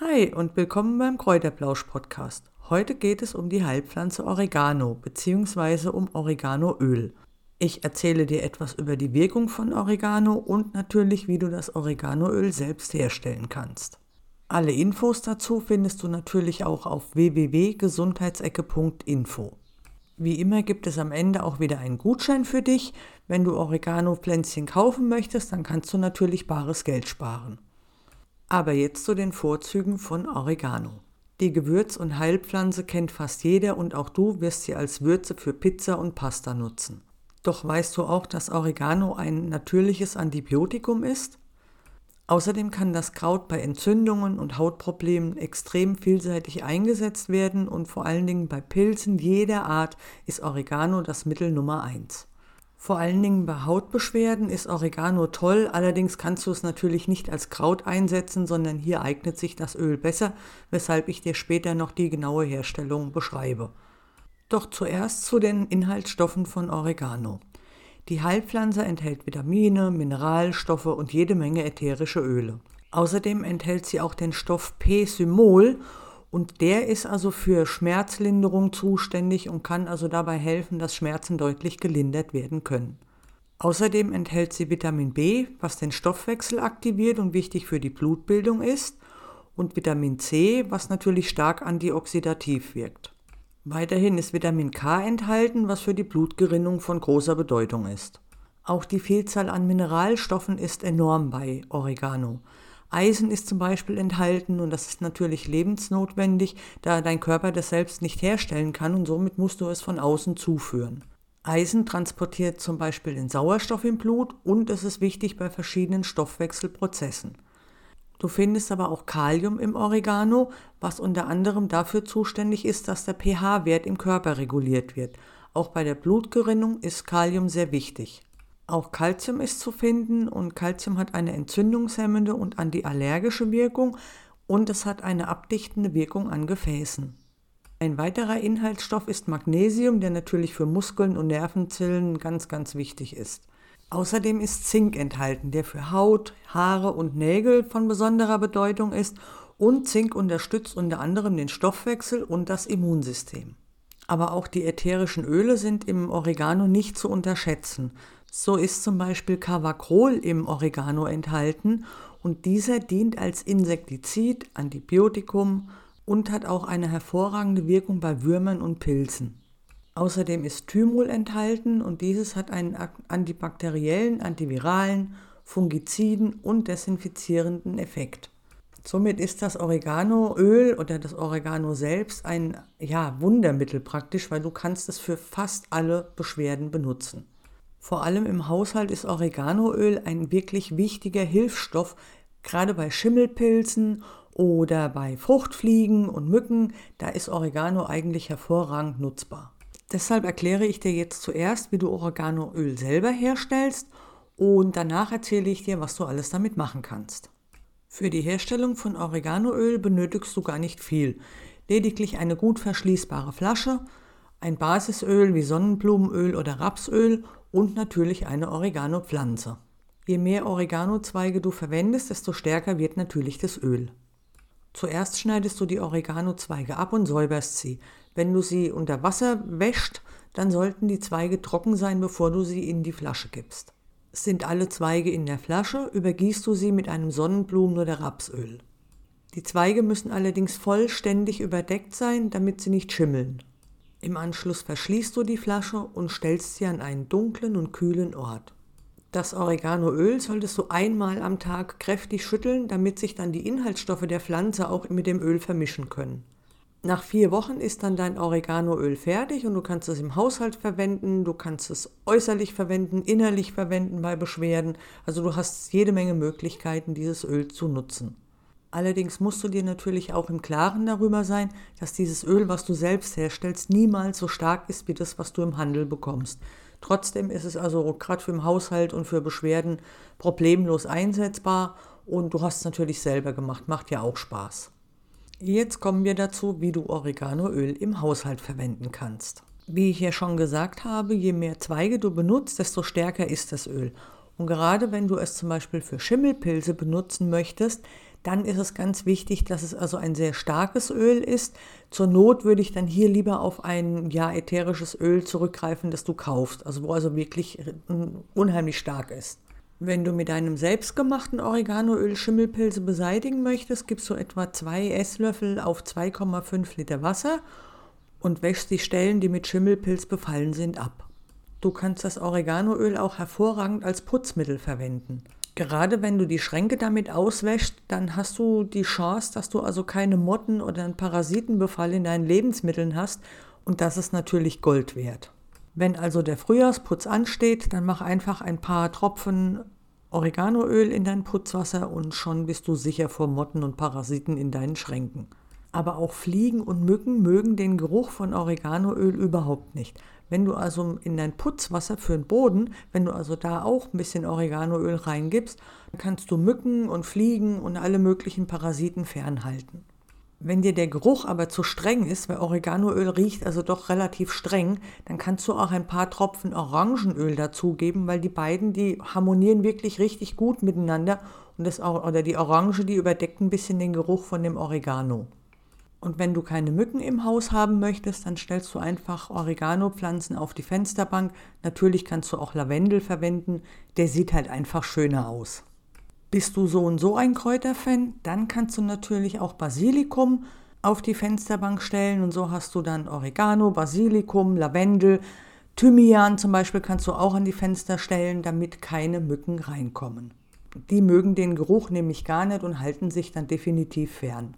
Hi und willkommen beim Kräuterblausch Podcast. Heute geht es um die Heilpflanze Oregano bzw. um Oreganoöl. Ich erzähle dir etwas über die Wirkung von Oregano und natürlich, wie du das Oreganoöl selbst herstellen kannst. Alle Infos dazu findest du natürlich auch auf www.gesundheitsecke.info. Wie immer gibt es am Ende auch wieder einen Gutschein für dich. Wenn du Oregano-Pflänzchen kaufen möchtest, dann kannst du natürlich bares Geld sparen. Aber jetzt zu den Vorzügen von Oregano. Die Gewürz- und Heilpflanze kennt fast jeder und auch du wirst sie als Würze für Pizza und Pasta nutzen. Doch weißt du auch, dass Oregano ein natürliches Antibiotikum ist? Außerdem kann das Kraut bei Entzündungen und Hautproblemen extrem vielseitig eingesetzt werden und vor allen Dingen bei Pilzen jeder Art ist Oregano das Mittel Nummer eins. Vor allen Dingen bei Hautbeschwerden ist Oregano toll, allerdings kannst du es natürlich nicht als Kraut einsetzen, sondern hier eignet sich das Öl besser, weshalb ich dir später noch die genaue Herstellung beschreibe. Doch zuerst zu den Inhaltsstoffen von Oregano. Die Heilpflanze enthält Vitamine, Mineralstoffe und jede Menge ätherische Öle. Außerdem enthält sie auch den Stoff P-Symol und der ist also für Schmerzlinderung zuständig und kann also dabei helfen, dass Schmerzen deutlich gelindert werden können. Außerdem enthält sie Vitamin B, was den Stoffwechsel aktiviert und wichtig für die Blutbildung ist, und Vitamin C, was natürlich stark antioxidativ wirkt. Weiterhin ist Vitamin K enthalten, was für die Blutgerinnung von großer Bedeutung ist. Auch die Vielzahl an Mineralstoffen ist enorm bei Oregano. Eisen ist zum Beispiel enthalten und das ist natürlich lebensnotwendig, da dein Körper das selbst nicht herstellen kann und somit musst du es von außen zuführen. Eisen transportiert zum Beispiel den Sauerstoff im Blut und es ist wichtig bei verschiedenen Stoffwechselprozessen. Du findest aber auch Kalium im Oregano, was unter anderem dafür zuständig ist, dass der pH-Wert im Körper reguliert wird. Auch bei der Blutgerinnung ist Kalium sehr wichtig. Auch Calcium ist zu finden und Calcium hat eine entzündungshemmende und antiallergische Wirkung und es hat eine abdichtende Wirkung an Gefäßen. Ein weiterer Inhaltsstoff ist Magnesium, der natürlich für Muskeln und Nervenzellen ganz, ganz wichtig ist. Außerdem ist Zink enthalten, der für Haut, Haare und Nägel von besonderer Bedeutung ist und Zink unterstützt unter anderem den Stoffwechsel und das Immunsystem. Aber auch die ätherischen Öle sind im Oregano nicht zu unterschätzen. So ist zum Beispiel Cavacrol im Oregano enthalten und dieser dient als Insektizid, Antibiotikum und hat auch eine hervorragende Wirkung bei Würmern und Pilzen. Außerdem ist Thymol enthalten und dieses hat einen antibakteriellen, antiviralen, fungiziden und desinfizierenden Effekt. Somit ist das Oreganoöl oder das Oregano selbst ein ja, Wundermittel praktisch, weil du kannst es für fast alle Beschwerden benutzen. Vor allem im Haushalt ist Oreganoöl ein wirklich wichtiger Hilfsstoff, gerade bei Schimmelpilzen oder bei Fruchtfliegen und Mücken, da ist Oregano eigentlich hervorragend nutzbar. Deshalb erkläre ich dir jetzt zuerst, wie du Oreganoöl selber herstellst und danach erzähle ich dir, was du alles damit machen kannst. Für die Herstellung von Oreganoöl benötigst du gar nicht viel, lediglich eine gut verschließbare Flasche, ein Basisöl wie Sonnenblumenöl oder Rapsöl und natürlich eine Oregano-Pflanze. Je mehr Oregano-Zweige du verwendest, desto stärker wird natürlich das Öl. Zuerst schneidest du die Oregano-Zweige ab und säuberst sie. Wenn du sie unter Wasser wäscht, dann sollten die Zweige trocken sein, bevor du sie in die Flasche gibst. Sind alle Zweige in der Flasche, übergießt du sie mit einem Sonnenblumen- oder Rapsöl. Die Zweige müssen allerdings vollständig überdeckt sein, damit sie nicht schimmeln. Im Anschluss verschließt du die Flasche und stellst sie an einen dunklen und kühlen Ort. Das Oreganoöl solltest du einmal am Tag kräftig schütteln, damit sich dann die Inhaltsstoffe der Pflanze auch mit dem Öl vermischen können. Nach vier Wochen ist dann dein Oreganoöl fertig und du kannst es im Haushalt verwenden, du kannst es äußerlich verwenden, innerlich verwenden bei Beschwerden. Also du hast jede Menge Möglichkeiten, dieses Öl zu nutzen. Allerdings musst du dir natürlich auch im Klaren darüber sein, dass dieses Öl, was du selbst herstellst, niemals so stark ist wie das, was du im Handel bekommst. Trotzdem ist es also gerade für den Haushalt und für Beschwerden problemlos einsetzbar und du hast es natürlich selber gemacht, macht ja auch Spaß. Jetzt kommen wir dazu, wie du Oreganoöl im Haushalt verwenden kannst. Wie ich ja schon gesagt habe, je mehr Zweige du benutzt, desto stärker ist das Öl. Und gerade wenn du es zum Beispiel für Schimmelpilze benutzen möchtest, dann ist es ganz wichtig, dass es also ein sehr starkes Öl ist. Zur Not würde ich dann hier lieber auf ein ja, ätherisches Öl zurückgreifen, das du kaufst, also wo also wirklich unheimlich stark ist. Wenn du mit deinem selbstgemachten Oreganoöl Schimmelpilze beseitigen möchtest, gibst du etwa zwei Esslöffel auf 2,5 Liter Wasser und wäschst die Stellen, die mit Schimmelpilz befallen sind, ab. Du kannst das Oreganoöl auch hervorragend als Putzmittel verwenden. Gerade wenn du die Schränke damit auswäschst, dann hast du die Chance, dass du also keine Motten oder einen Parasitenbefall in deinen Lebensmitteln hast und das ist natürlich Gold wert. Wenn also der Frühjahrsputz ansteht, dann mach einfach ein paar Tropfen Oreganoöl in dein Putzwasser und schon bist du sicher vor Motten und Parasiten in deinen Schränken. Aber auch Fliegen und Mücken mögen den Geruch von Oreganoöl überhaupt nicht. Wenn du also in dein Putzwasser für den Boden, wenn du also da auch ein bisschen Oreganoöl reingibst, kannst du Mücken und Fliegen und alle möglichen Parasiten fernhalten. Wenn dir der Geruch aber zu streng ist, weil Oreganoöl riecht also doch relativ streng, dann kannst du auch ein paar Tropfen Orangenöl dazugeben, weil die beiden, die harmonieren wirklich richtig gut miteinander und das, oder die Orange, die überdeckt ein bisschen den Geruch von dem Oregano. Und wenn du keine Mücken im Haus haben möchtest, dann stellst du einfach Oregano-Pflanzen auf die Fensterbank. Natürlich kannst du auch Lavendel verwenden, der sieht halt einfach schöner aus. Bist du so und so ein Kräuterfan, dann kannst du natürlich auch Basilikum auf die Fensterbank stellen und so hast du dann Oregano, Basilikum, Lavendel, Thymian zum Beispiel kannst du auch an die Fenster stellen, damit keine Mücken reinkommen. Die mögen den Geruch nämlich gar nicht und halten sich dann definitiv fern.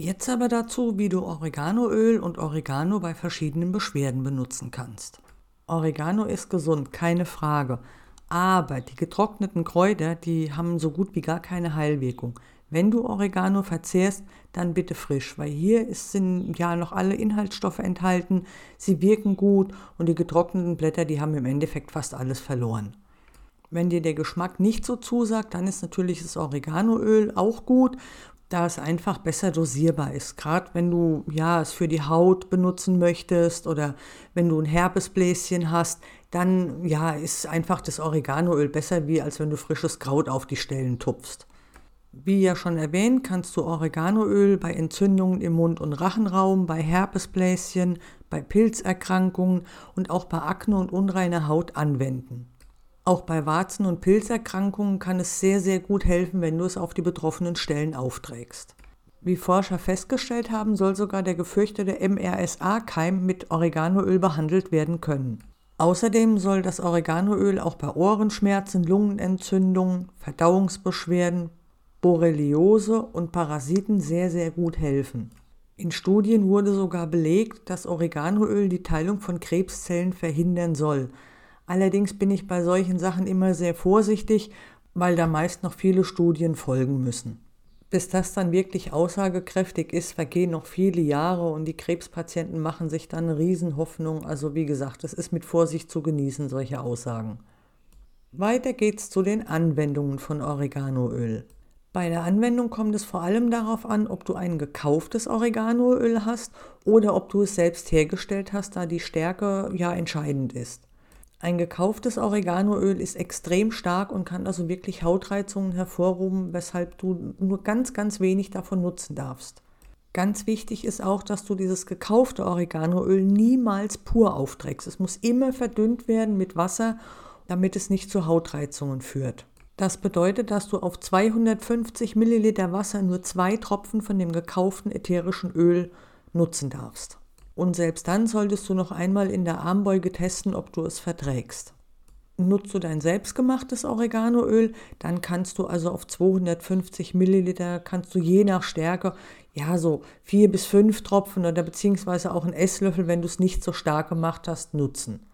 Jetzt aber dazu, wie du Oreganoöl und Oregano bei verschiedenen Beschwerden benutzen kannst. Oregano ist gesund, keine Frage. Aber die getrockneten Kräuter, die haben so gut wie gar keine Heilwirkung. Wenn du Oregano verzehrst, dann bitte frisch, weil hier sind ja noch alle Inhaltsstoffe enthalten, sie wirken gut und die getrockneten Blätter, die haben im Endeffekt fast alles verloren. Wenn dir der Geschmack nicht so zusagt, dann ist natürlich das Oreganoöl auch gut da es einfach besser dosierbar ist. Gerade wenn du ja es für die Haut benutzen möchtest oder wenn du ein Herpesbläschen hast, dann ja ist einfach das Oreganoöl besser, wie als wenn du frisches Kraut auf die Stellen tupfst. Wie ja schon erwähnt, kannst du Oreganoöl bei Entzündungen im Mund- und Rachenraum, bei Herpesbläschen, bei Pilzerkrankungen und auch bei Akne und unreiner Haut anwenden. Auch bei Warzen- und Pilzerkrankungen kann es sehr, sehr gut helfen, wenn du es auf die betroffenen Stellen aufträgst. Wie Forscher festgestellt haben, soll sogar der gefürchtete MRSA-Keim mit Oreganoöl behandelt werden können. Außerdem soll das Oreganoöl auch bei Ohrenschmerzen, Lungenentzündungen, Verdauungsbeschwerden, Borreliose und Parasiten sehr, sehr gut helfen. In Studien wurde sogar belegt, dass Oreganoöl die Teilung von Krebszellen verhindern soll, Allerdings bin ich bei solchen Sachen immer sehr vorsichtig, weil da meist noch viele Studien folgen müssen. Bis das dann wirklich aussagekräftig ist, vergehen noch viele Jahre und die Krebspatienten machen sich dann Riesenhoffnung. Also wie gesagt, es ist mit Vorsicht zu genießen, solche Aussagen. Weiter geht's zu den Anwendungen von Oreganoöl. Bei der Anwendung kommt es vor allem darauf an, ob du ein gekauftes Oreganoöl hast oder ob du es selbst hergestellt hast, da die Stärke ja entscheidend ist. Ein gekauftes Oreganoöl ist extrem stark und kann also wirklich Hautreizungen hervorrufen, weshalb du nur ganz, ganz wenig davon nutzen darfst. Ganz wichtig ist auch, dass du dieses gekaufte Oreganoöl niemals pur aufträgst. Es muss immer verdünnt werden mit Wasser, damit es nicht zu Hautreizungen führt. Das bedeutet, dass du auf 250 Milliliter Wasser nur zwei Tropfen von dem gekauften ätherischen Öl nutzen darfst. Und selbst dann solltest du noch einmal in der Armbeuge testen, ob du es verträgst. Nutzt du dein selbstgemachtes Oreganoöl, dann kannst du also auf 250 Milliliter, kannst du je nach Stärke, ja, so vier bis fünf Tropfen oder beziehungsweise auch einen Esslöffel, wenn du es nicht so stark gemacht hast, nutzen.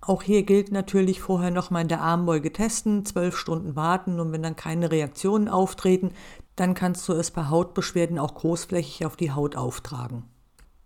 Auch hier gilt natürlich vorher nochmal in der Armbeuge testen, zwölf Stunden warten und wenn dann keine Reaktionen auftreten, dann kannst du es bei Hautbeschwerden auch großflächig auf die Haut auftragen.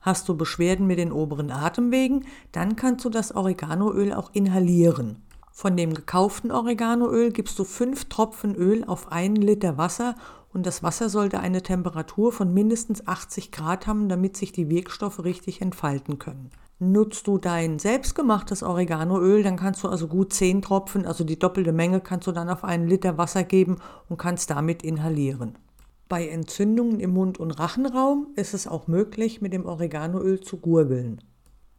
Hast du Beschwerden mit den oberen Atemwegen, dann kannst du das Oreganoöl auch inhalieren. Von dem gekauften Oreganoöl gibst du 5 Tropfen Öl auf einen Liter Wasser und das Wasser sollte eine Temperatur von mindestens 80 Grad haben, damit sich die Wirkstoffe richtig entfalten können. Nutzt du dein selbstgemachtes Oreganoöl, dann kannst du also gut 10 Tropfen, also die doppelte Menge, kannst du dann auf einen Liter Wasser geben und kannst damit inhalieren. Bei Entzündungen im Mund- und Rachenraum ist es auch möglich, mit dem Oreganoöl zu gurgeln.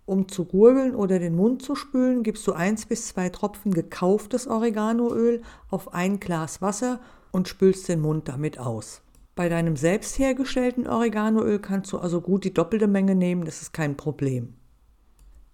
Um zu gurgeln oder den Mund zu spülen, gibst du eins bis zwei Tropfen gekauftes Oreganoöl auf ein Glas Wasser und spülst den Mund damit aus. Bei deinem selbst hergestellten Oreganoöl kannst du also gut die doppelte Menge nehmen, das ist kein Problem.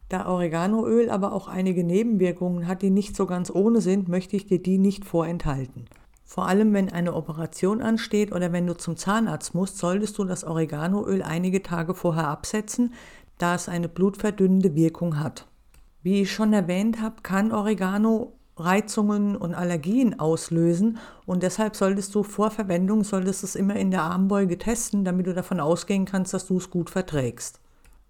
Da Oreganoöl aber auch einige Nebenwirkungen hat, die nicht so ganz ohne sind, möchte ich dir die nicht vorenthalten. Vor allem, wenn eine Operation ansteht oder wenn du zum Zahnarzt musst, solltest du das Oreganoöl einige Tage vorher absetzen, da es eine blutverdünnende Wirkung hat. Wie ich schon erwähnt habe, kann Oregano Reizungen und Allergien auslösen und deshalb solltest du vor Verwendung solltest es immer in der Armbeuge testen, damit du davon ausgehen kannst, dass du es gut verträgst.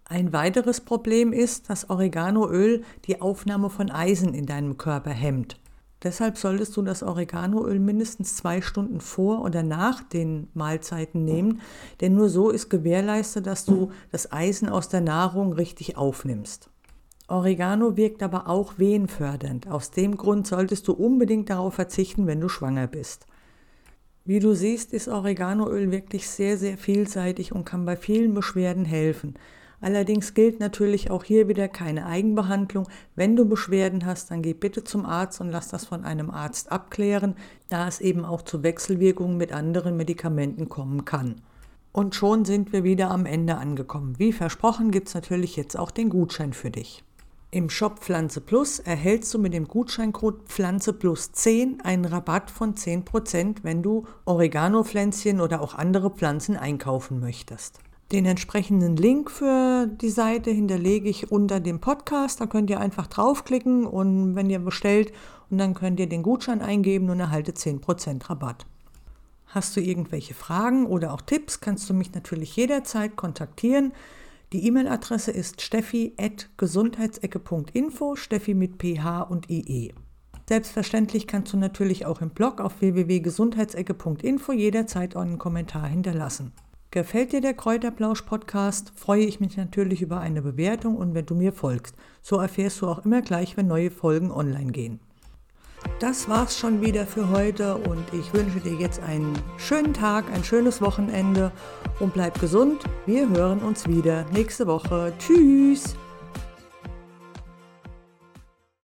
Ein weiteres Problem ist, dass Oreganoöl die Aufnahme von Eisen in deinem Körper hemmt. Deshalb solltest du das Oreganoöl mindestens zwei Stunden vor oder nach den Mahlzeiten nehmen, denn nur so ist gewährleistet, dass du das Eisen aus der Nahrung richtig aufnimmst. Oregano wirkt aber auch wehenfördernd. Aus dem Grund solltest du unbedingt darauf verzichten, wenn du schwanger bist. Wie du siehst, ist Oreganoöl wirklich sehr, sehr vielseitig und kann bei vielen Beschwerden helfen. Allerdings gilt natürlich auch hier wieder keine Eigenbehandlung. Wenn du Beschwerden hast, dann geh bitte zum Arzt und lass das von einem Arzt abklären, da es eben auch zu Wechselwirkungen mit anderen Medikamenten kommen kann. Und schon sind wir wieder am Ende angekommen. Wie versprochen gibt es natürlich jetzt auch den Gutschein für dich. Im Shop Pflanze Plus erhältst du mit dem Gutscheincode Pflanze Plus 10 einen Rabatt von 10%, wenn du Oregano-Pflänzchen oder auch andere Pflanzen einkaufen möchtest. Den entsprechenden Link für die Seite hinterlege ich unter dem Podcast. Da könnt ihr einfach draufklicken und wenn ihr bestellt und dann könnt ihr den Gutschein eingeben und erhaltet 10% Rabatt. Hast du irgendwelche Fragen oder auch Tipps, kannst du mich natürlich jederzeit kontaktieren. Die E-Mail-Adresse ist steffi.gesundheitsecke.info, Steffi mit PH und IE. Selbstverständlich kannst du natürlich auch im Blog auf www.gesundheitsecke.info jederzeit einen Kommentar hinterlassen. Gefällt dir der Kräuterplausch-Podcast, freue ich mich natürlich über eine Bewertung und wenn du mir folgst. So erfährst du auch immer gleich, wenn neue Folgen online gehen. Das war's schon wieder für heute und ich wünsche dir jetzt einen schönen Tag, ein schönes Wochenende und bleib gesund. Wir hören uns wieder nächste Woche. Tschüss!